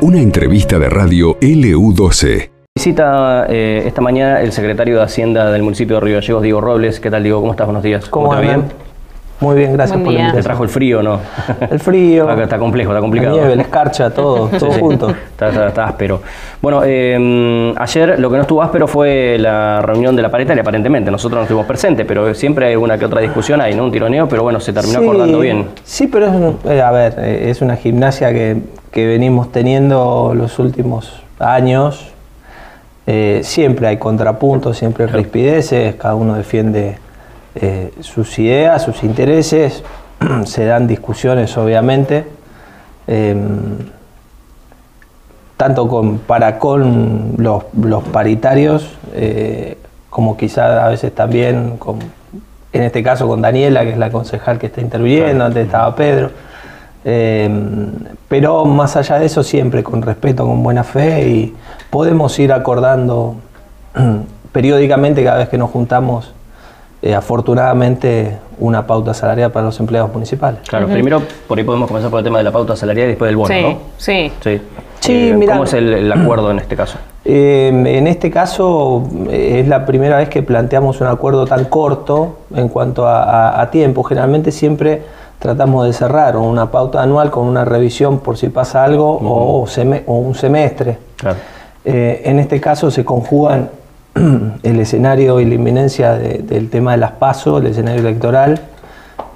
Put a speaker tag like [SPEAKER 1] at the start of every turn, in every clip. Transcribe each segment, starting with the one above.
[SPEAKER 1] Una entrevista de radio LU12.
[SPEAKER 2] Visita eh, esta mañana el secretario de Hacienda del municipio de Río Gallegos, Diego Robles. ¿Qué tal, Diego? ¿Cómo estás? Buenos días.
[SPEAKER 3] ¿Cómo,
[SPEAKER 2] va
[SPEAKER 3] bien? Muy bien, gracias
[SPEAKER 4] Buen
[SPEAKER 3] por la
[SPEAKER 4] día.
[SPEAKER 2] ¿Te
[SPEAKER 3] invitación.
[SPEAKER 2] trajo el frío no?
[SPEAKER 3] El frío,
[SPEAKER 2] Está, está complejo, está
[SPEAKER 3] la
[SPEAKER 2] complicado.
[SPEAKER 3] nieve, la escarcha, todo, todo
[SPEAKER 2] Sí, sí.
[SPEAKER 3] junto.
[SPEAKER 2] Está, está- está áspero. Bueno, eh, ayer lo que no estuvo áspero fue la reunión de la paritaria, aparentemente. Nosotros no estuvimos presentes, pero siempre hay una que otra discusión ahí, ¿no? Un tironeo, pero bueno, se terminó
[SPEAKER 3] Sí,
[SPEAKER 2] acordando bien.
[SPEAKER 3] Sí, pero es, un- eh, a ver, eh, es una gimnasia que, que venimos teniendo los últimos años. Eh, siempre hay contrapuntos, siempre hay rispideces, cada uno defiende eh, sus ideas, sus intereses, se dan discusiones obviamente, eh, tanto con, para con los, los paritarios, eh, como quizá a veces también con, en este caso con Daniela, que es la concejal que está interviniendo,
[SPEAKER 2] Claro.
[SPEAKER 3] antes estaba Pedro. Eh, pero más allá de eso, siempre con respeto, con buena fe y podemos ir acordando periódicamente cada vez que nos juntamos, eh, afortunadamente, una pauta salarial para los empleados municipales.
[SPEAKER 2] Claro, primero por ahí podemos comenzar por el tema de la pauta salarial y después del bono,
[SPEAKER 4] sí,
[SPEAKER 2] ¿no?
[SPEAKER 4] sí.
[SPEAKER 2] Sí.
[SPEAKER 3] Sí,
[SPEAKER 2] Eh,
[SPEAKER 3] mirá.
[SPEAKER 2] ¿Cómo es el, el acuerdo en este caso?
[SPEAKER 3] Eh, en este caso eh, es la primera vez que planteamos un acuerdo tan corto en cuanto a, a- a tiempo. Generalmente siempre tratamos de cerrar una pauta anual con una revisión por si pasa algo o, un semestre.
[SPEAKER 2] Claro.
[SPEAKER 3] Eh, en este caso se conjugan el escenario y la inminencia de- del tema de las PASO, el escenario electoral,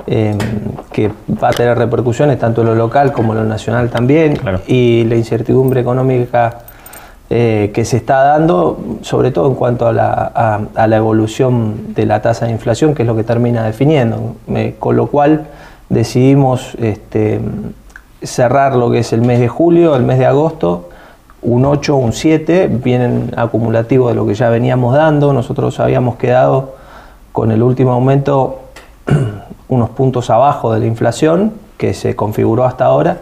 [SPEAKER 3] eh, que va a tener repercusiones tanto en lo local como en lo nacional también,
[SPEAKER 2] Claro.
[SPEAKER 3] y la incertidumbre económica eh, que se está dando, sobre todo en cuanto a la, a- a la evolución de la tasa de inflación, que es lo que termina definiendo. Eh, con lo cual decidimos este, cerrar lo que es el mes de julio, el mes de agosto, un 8, un 7, vienen acumulativos de lo que ya veníamos dando. Nosotros habíamos quedado con el último aumento unos puntos abajo de la inflación que se configuró hasta ahora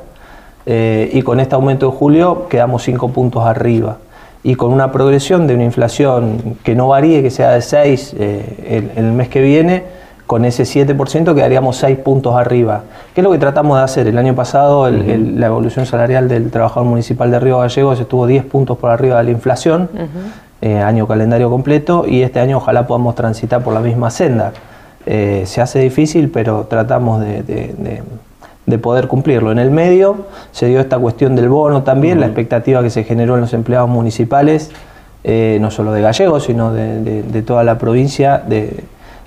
[SPEAKER 3] eh, y con este aumento de julio quedamos 5 puntos arriba y con una progresión de una inflación que no varíe, que sea de 6 eh, el, el mes que viene, con ese 7% quedaríamos 6 puntos arriba. ¿Qué es lo que tratamos de hacer? El año pasado el- el- la evolución salarial del trabajador municipal de Río Gallegos estuvo 10 puntos por arriba de la inflación, eh, año calendario completo, y este año ojalá podamos transitar por la misma senda. Eh, se hace difícil, pero tratamos de, de- de- de poder cumplirlo. En el medio se dio esta cuestión del bono también, la expectativa que se generó en los empleados municipales, eh, no solo de Gallegos, sino de toda la provincia, de,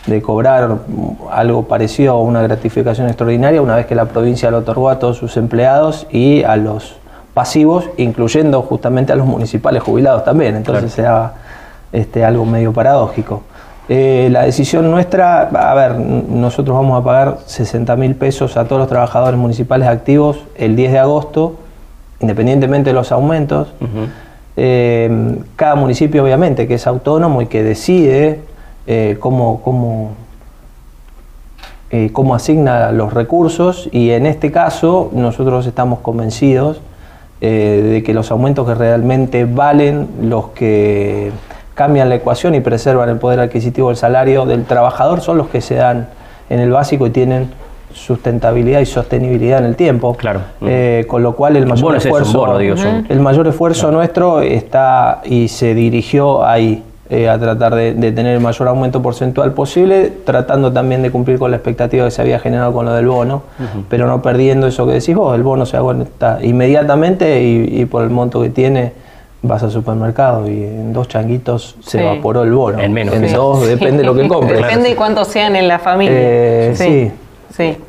[SPEAKER 3] de cobrar algo parecido a una gratificación extraordinaria una vez que la provincia lo otorgó a todos sus empleados y a los pasivos, incluyendo justamente a los municipales jubilados también. Entonces se daba este, algo medio paradójico. Eh, la decisión nuestra, a ver, nosotros vamos a pagar 60 mil pesos a todos los trabajadores municipales activos el 10 de agosto, independientemente de los aumentos. Eh, cada municipio, obviamente, que es autónomo y que decide eh, cómo, cómo, eh, cómo asigna los recursos, y en este caso, nosotros estamos convencidos eh, de que los aumentos que realmente valen, los que cambian la ecuación y preservan el poder adquisitivo del salario del trabajador, son los que se dan en el básico y tienen sustentabilidad y sostenibilidad en el tiempo.
[SPEAKER 2] Claro.
[SPEAKER 3] Eh, con lo cual el mayor
[SPEAKER 2] bono es eso, un
[SPEAKER 3] esfuerzo
[SPEAKER 2] bono, digo yo.
[SPEAKER 3] el mayor esfuerzo nuestro está y se dirigió ahí, eh, a tratar de, de tener el mayor aumento porcentual posible, tratando también de cumplir con la expectativa que se había generado con lo del bono, pero no perdiendo eso que decís vos, el bono se aguanta inmediatamente y, y por el monto que tiene vas al supermercado y en dos changuitos se
[SPEAKER 4] Sí.
[SPEAKER 3] evaporó el bono.
[SPEAKER 2] En menos,
[SPEAKER 3] En
[SPEAKER 2] sí.
[SPEAKER 3] dos, depende de lo que compres.
[SPEAKER 4] Depende de cuántos sean en la familia.
[SPEAKER 3] Eh, sí.
[SPEAKER 4] Sí.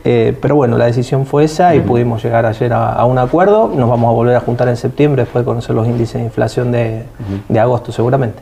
[SPEAKER 3] Eh, pero bueno, la decisión fue esa y pudimos llegar ayer a, a un acuerdo. Nos vamos a volver a juntar en septiembre después de conocer los índices de inflación de, de agosto seguramente.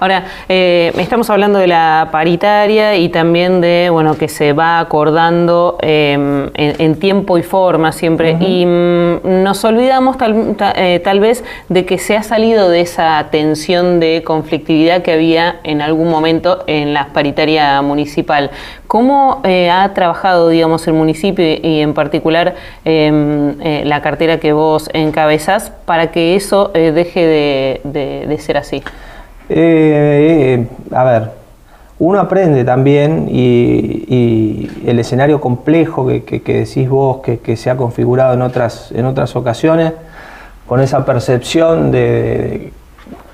[SPEAKER 4] Ahora, eh, estamos hablando de la paritaria y también de, bueno, que se va acordando eh, en, en tiempo y forma siempre. Y mm, nos olvidamos tal, ta- eh, tal vez de que se ha salido de esa tensión de conflictividad que había en algún momento en la paritaria municipal. ¿Cómo eh, ha trabajado, digamos, el municipio y, en particular eh, eh, la cartera que vos encabezás para que eso eh, deje de- de- ser así?
[SPEAKER 3] A ver, uno aprende también y, el escenario complejo que, decís vos, que, se ha configurado en otras, en otras ocasiones, con esa percepción de,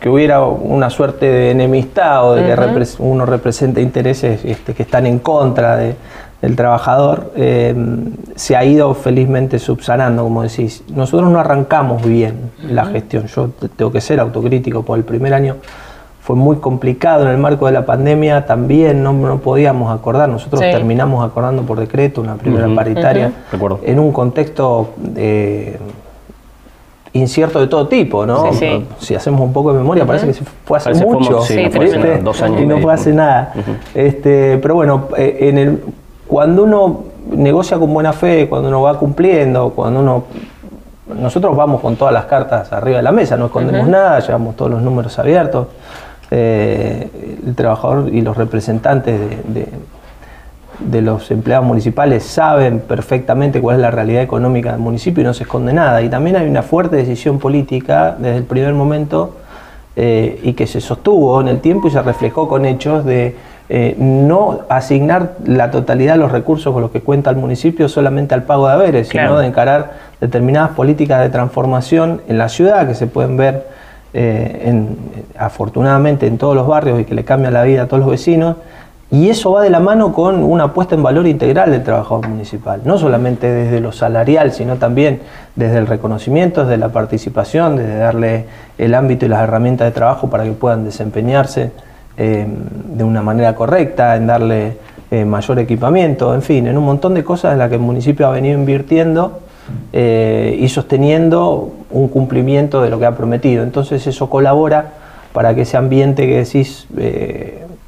[SPEAKER 3] que hubiera una suerte de enemistad o de que uno representa intereses este, que están en contra del trabajador, eh, se ha ido felizmente subsanando, como decís. Nosotros no arrancamos bien la gestión, yo tengo que ser autocrítico, por el primer año fue muy complicado en el marco de la pandemia, también no, no podíamos acordar, nosotros terminamos acordando por decreto una primera paritaria en un contexto... Eh, incierto de todo tipo, ¿no? Si hacemos un poco de memoria, parece que fue hace mucho,
[SPEAKER 2] dos años
[SPEAKER 3] y no fue hace nada. este, pero bueno, eh, en el, cuando uno negocia con buena fe, cuando uno va cumpliendo, cuando uno nosotros vamos con todas las cartas arriba de la mesa, no escondemos nada, llevamos todos los números abiertos. Eh, el trabajador y los representantes de de los empleados municipales saben perfectamente cuál es la realidad económica del municipio y no se esconde nada. Y también hay una fuerte decisión política desde el primer momento eh, y que se sostuvo en el tiempo y se reflejó con hechos de eh, no asignar la totalidad de los recursos con los que cuenta el municipio solamente al pago de haberes, sino de encarar determinadas políticas de transformación en la ciudad que se pueden ver eh, afortunadamente en todos los barrios y que le cambian la vida a todos los vecinos y eso va de la mano con una puesta en valor integral del trabajador municipal, no solamente desde lo salarial, sino también desde el reconocimiento, desde la participación, desde darle el ámbito y las herramientas de trabajo para que puedan desempeñarse eh, de una manera correcta, en darle eh, mayor equipamiento, en fin, en un montón de cosas en las que el municipio ha venido invirtiendo eh, y sosteniendo un cumplimiento de lo que ha prometido. Entonces eso colabora para que ese ambiente que decís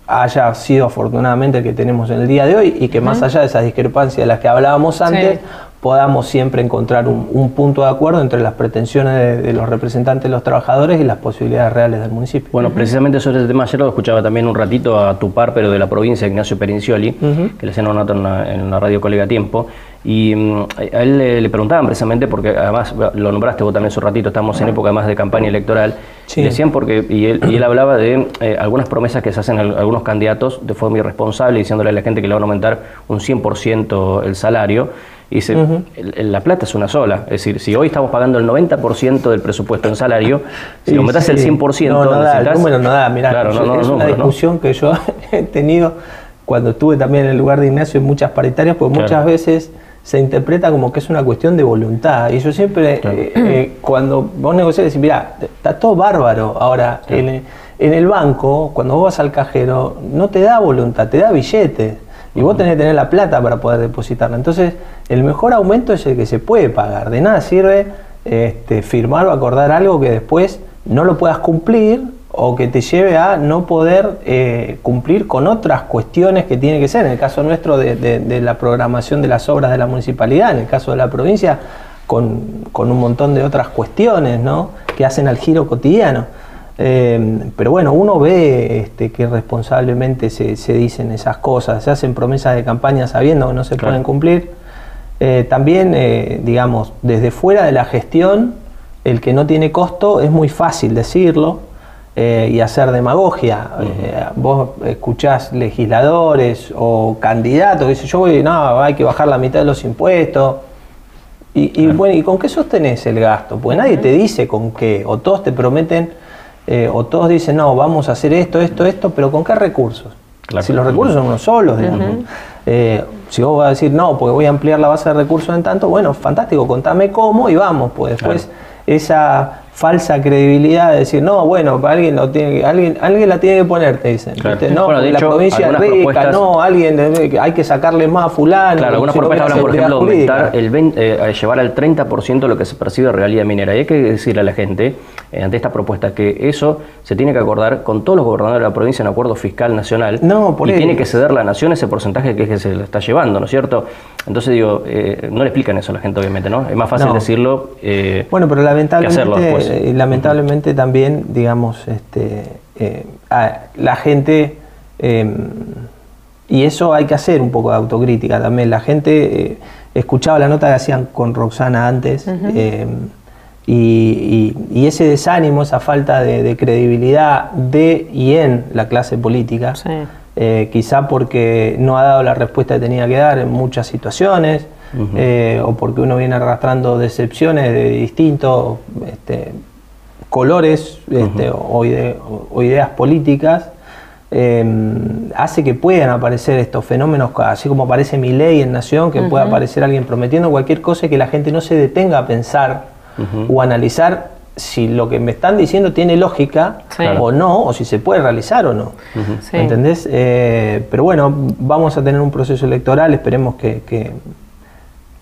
[SPEAKER 3] haya sido afortunadamente el que tenemos en el día de hoy y que más allá de esas discrepancias de las que hablábamos antes, podamos siempre encontrar un, punto de acuerdo entre las pretensiones de, los representantes de los trabajadores y las posibilidades reales del municipio.
[SPEAKER 2] Bueno, precisamente sobre ese tema ayer lo escuchaba también un ratito a tu par, pero de la provincia, Ignacio Perincioli, que le hacían una nota en la, radio Colega Tiempo, y mm, a él le, preguntaban precisamente, porque además lo nombraste vos también hace un ratito, estamos en época más de campaña electoral, y decían porque, y él, y él hablaba de eh, algunas promesas que se hacen algunos candidatos de forma irresponsable, diciéndole a la gente que le van a aumentar un 100% el salario, y dice, la plata es una sola. Es decir, si hoy estamos pagando el 90% del presupuesto en salario, si lo metas el 100%,
[SPEAKER 3] no, no da, el número no da. Mirá, es una discusión que yo he tenido cuando estuve también en el lugar de Ignacio en muchas paritarias, porque muchas veces se interpreta como que es una cuestión de voluntad. Y yo siempre, eh, eh, cuando vos negociás, decís, mira, está todo bárbaro. Ahora, en, en el banco, cuando vos vas al cajero, no te da voluntad, te da billete. Y vos tenés que tener la plata para poder depositarla. Entonces, el mejor aumento es el que se puede pagar. De nada sirve este, firmar o acordar algo que después no lo puedas cumplir o que te lleve a no poder eh, cumplir con otras cuestiones que tiene que ser. En el caso nuestro de, la programación de las obras de la municipalidad, en el caso de la provincia, con, un montón de otras cuestiones ¿no? que hacen al giro cotidiano. Eh, pero bueno, uno ve este, que responsablemente se, dicen esas cosas, se hacen promesas de campaña sabiendo que no se pueden cumplir. Eh, también, eh, digamos, desde fuera de la gestión, el que no tiene costo es muy fácil decirlo y hacer demagogia. vos escuchás legisladores o candidatos que dicen, yo voy, no, hay que bajar la mitad de los impuestos. Y, bueno, ¿y con qué sostenés el gasto? Pues nadie te dice con qué, o todos te prometen eh, o todos dicen, no, vamos a hacer esto, esto, esto, pero ¿con qué recursos? Si los recursos son unos solos, digamos. Eh, si vos vas a decir, no, porque voy a ampliar la base de recursos en tanto, bueno, fantástico, contame cómo y vamos, pues después esa falsa credibilidad de decir, no, bueno, alguien lo tiene alguien, alguien la tiene que poner, te dicen. No, de la provincia es rica, no, alguien hay que sacarle más a fulano.
[SPEAKER 2] Claro, algunas propuestas hablan, por ejemplo, aumentar el eh, llevar al 30% lo que se percibe de realidad minera. Y hay que decirle a la gente, eh, ante esta propuesta, que eso se tiene que acordar con todos los gobernadores de la provincia en acuerdo fiscal nacional.
[SPEAKER 3] No, por
[SPEAKER 2] y tiene que ceder la nación ese porcentaje que, es que se le está llevando, ¿no es cierto? Entonces digo, eh, no le explican eso a la gente, obviamente, ¿no? Es más fácil decirlo.
[SPEAKER 3] bueno, pero lamentablemente y lamentablemente también, digamos, este, eh, la gente, em, y eso hay que hacer un poco de autocrítica también, la gente eh, escuchaba la nota que hacían con Roxana antes, em, y, ese desánimo, esa falta de, credibilidad de y en la clase política, eh, quizá porque no ha dado la respuesta que tenía que dar en muchas situaciones, eh, o porque uno viene arrastrando decepciones de distintos este, colores este, o, ideas políticas, em, hace que puedan aparecer estos fenómenos, así como aparece mi ley en Nación, que pueda aparecer alguien prometiendo cualquier cosa y que la gente no se detenga a pensar o analizar si lo que me están diciendo tiene lógica o no, o si se puede realizar o no. ¿Entendés? Eh, pero bueno, vamos a tener un proceso electoral, esperemos que, que,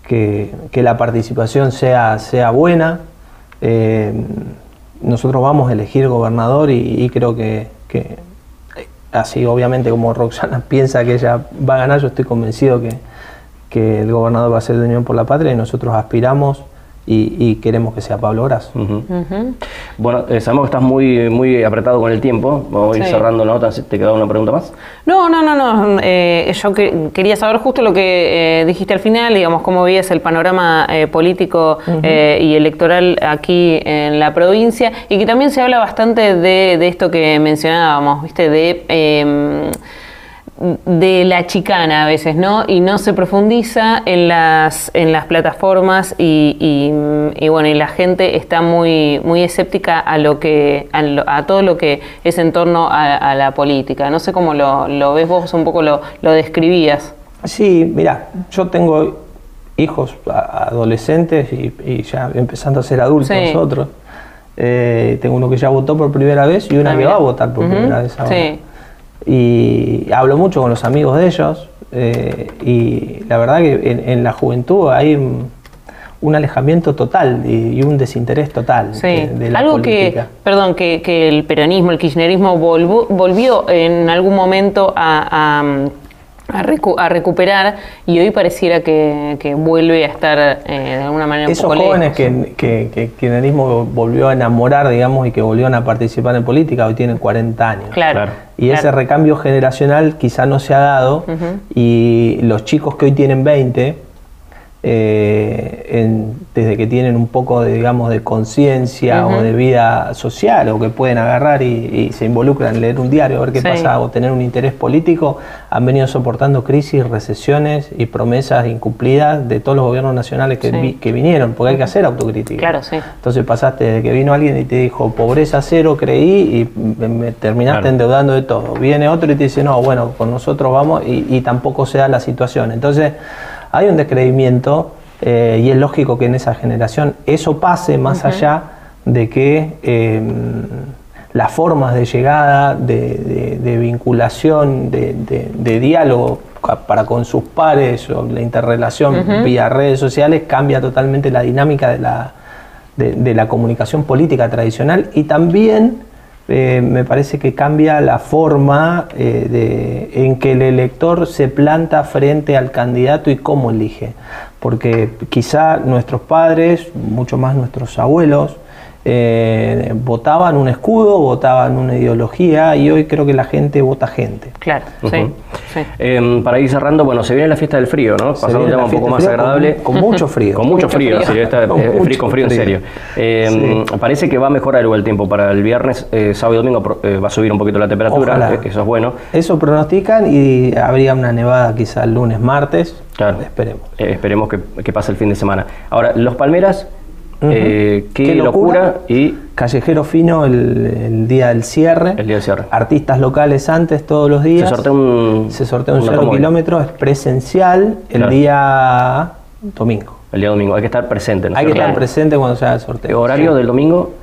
[SPEAKER 3] la participación sea, sea buena. Eh, nosotros vamos a elegir gobernador y, creo que, así obviamente como Roxana piensa que ella va a ganar, yo estoy convencido que, que el gobernador va a ser de Unión por la Patria y nosotros aspiramos y, queremos que sea Pablo Gras.
[SPEAKER 2] Bueno, eh, sabemos que estás muy, muy apretado con el tiempo. Vamos a ir cerrando notas. ¿Te queda una pregunta más?
[SPEAKER 4] No, no, no, no. Eh, yo quería saber justo lo que eh, dijiste al final, digamos, cómo veías el panorama político y electoral aquí en la provincia y que también se habla bastante de, de esto que mencionábamos, ¿viste? De em, de la chicana a veces, ¿no? Y no se profundiza en las, en las plataformas y, bueno, y la gente está muy, muy escéptica a lo que, a, todo lo que es en torno a, la política. No sé cómo lo, ves vos, un poco lo, describías.
[SPEAKER 3] Sí, mira, yo tengo hijos adolescentes y, ya empezando a ser adultos nosotros. Eh, tengo uno que ya votó por primera vez y una ah, que va a votar por primera vez ahora. Sí y hablo mucho con los amigos de ellos eh, y la verdad que en, la juventud hay un, alejamiento total y, un desinterés total de, la
[SPEAKER 4] Algo que, perdón, que, el peronismo, el kirchnerismo volvió en algún momento a a, recuperar y hoy pareciera que, vuelve a estar eh, de alguna manera
[SPEAKER 3] Esos jóvenes que, que, que, el kirchnerismo volvió a enamorar, digamos, y que volvieron a participar en política, hoy tienen 40 años.
[SPEAKER 4] Claro.
[SPEAKER 3] Y ese recambio generacional quizá no se ha dado y los chicos que hoy tienen 20 eh, desde que tienen un poco de, digamos, de conciencia o de vida social o que pueden agarrar y, se involucran en leer un diario, a ver qué pasa o tener un interés político, han venido soportando crisis, recesiones y promesas incumplidas de todos los gobiernos nacionales que, que vinieron, porque hay que hacer autocrítica.
[SPEAKER 4] Claro, sí.
[SPEAKER 3] Entonces pasaste de que vino alguien y te dijo pobreza cero, creí y me terminaste endeudando de todo. Viene otro y te dice, no, bueno, con nosotros vamos y, y tampoco se da la situación. Entonces, hay un descreimiento eh, y es lógico que en esa generación eso pase más allá de que em, las formas de llegada, de, vinculación, de, diálogo para con sus pares o la interrelación vía redes sociales cambia totalmente la dinámica de la, de la comunicación política tradicional y también eh, me parece que cambia la forma eh, en que el elector se planta frente al candidato y cómo elige. Porque quizá nuestros padres, mucho más nuestros abuelos, eh, votaban un escudo, votaban una ideología y hoy creo que la gente vota gente.
[SPEAKER 4] Claro, sí.
[SPEAKER 2] Em, para ir cerrando, bueno, se viene la fiesta del frío, ¿no? Pasando un tema un poco más agradable.
[SPEAKER 3] Con, mucho frío.
[SPEAKER 2] con mucho frío, Sí, con, frío, en serio. Em, parece que va a mejorar el tiempo para el viernes, eh, sábado y domingo eh, va a subir un poquito la temperatura, eso es bueno.
[SPEAKER 3] Eso pronostican y habría una nevada quizá el lunes, martes. Claro. Esperemos.
[SPEAKER 2] esperemos que, que pase el fin de semana. Ahora, los Palmeras eh, qué, locura. Y
[SPEAKER 3] Callejero Fino el, día del cierre.
[SPEAKER 2] El día del cierre.
[SPEAKER 3] Artistas locales antes todos los días.
[SPEAKER 2] Se sortea un,
[SPEAKER 3] se sortea un cero kilómetro, es presencial el día domingo.
[SPEAKER 2] El día domingo, hay que estar presente.
[SPEAKER 3] Hay que estar presente cuando se haga el sorteo.
[SPEAKER 2] ¿Horario del domingo?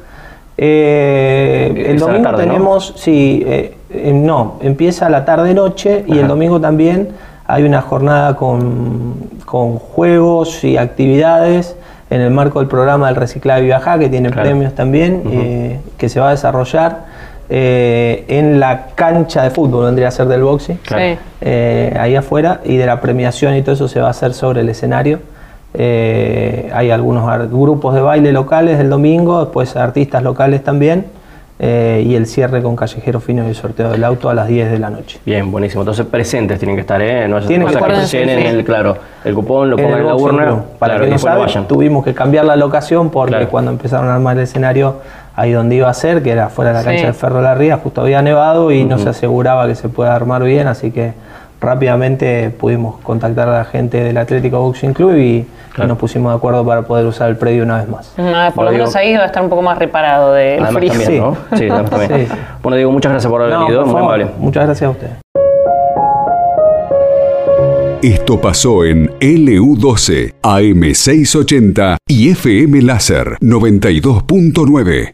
[SPEAKER 3] Eh, el domingo tenemos, sí, eh, no, empieza la tarde-noche y el domingo también hay una jornada con, con juegos y actividades en el marco del programa del reciclado y viajar, que tiene premios también, eh, que se va a desarrollar eh, en la cancha de fútbol, vendría a ser del boxing, eh, ahí afuera, y de la premiación y todo eso se va a hacer sobre el escenario. hay algunos grupos de baile locales el domingo, después artistas locales también. Eh, y el cierre con callejero fino y el sorteo del auto a las 10 de la noche.
[SPEAKER 2] Bien, buenísimo. Entonces presentes tienen que estar, ¿eh? No es
[SPEAKER 3] Tienen
[SPEAKER 2] cosa
[SPEAKER 3] que
[SPEAKER 2] que llenen el, claro, el cupón, lo pongan en,
[SPEAKER 3] el
[SPEAKER 2] la urna,
[SPEAKER 3] club. Para
[SPEAKER 2] claro,
[SPEAKER 3] que no saben,
[SPEAKER 2] vayan.
[SPEAKER 3] tuvimos que cambiar la locación porque
[SPEAKER 2] Claro.
[SPEAKER 3] cuando empezaron a armar el escenario ahí donde iba a ser, que era fuera de la
[SPEAKER 4] Sí.
[SPEAKER 3] cancha de Ferro La Ría, justo había nevado y no se aseguraba que se pueda armar bien, así que rápidamente pudimos contactar a la gente del Atlético Boxing Club y, y nos pusimos de acuerdo para poder usar el predio una vez más.
[SPEAKER 4] Ah, por
[SPEAKER 2] Bueno,
[SPEAKER 4] lo menos
[SPEAKER 2] digo-
[SPEAKER 4] ahí va a estar un poco más reparado
[SPEAKER 2] Además
[SPEAKER 4] frío.
[SPEAKER 2] también,
[SPEAKER 3] Sí.
[SPEAKER 2] ¿no? Sí, además también.
[SPEAKER 3] Sí.
[SPEAKER 2] Bueno, Diego, muchas gracias por haber
[SPEAKER 3] No,
[SPEAKER 2] venido,
[SPEAKER 3] por
[SPEAKER 2] muy
[SPEAKER 3] favor,
[SPEAKER 2] amable.
[SPEAKER 3] Muchas gracias a ustedes.
[SPEAKER 1] Esto pasó en LU12, AM680 y FM Láser 92.9.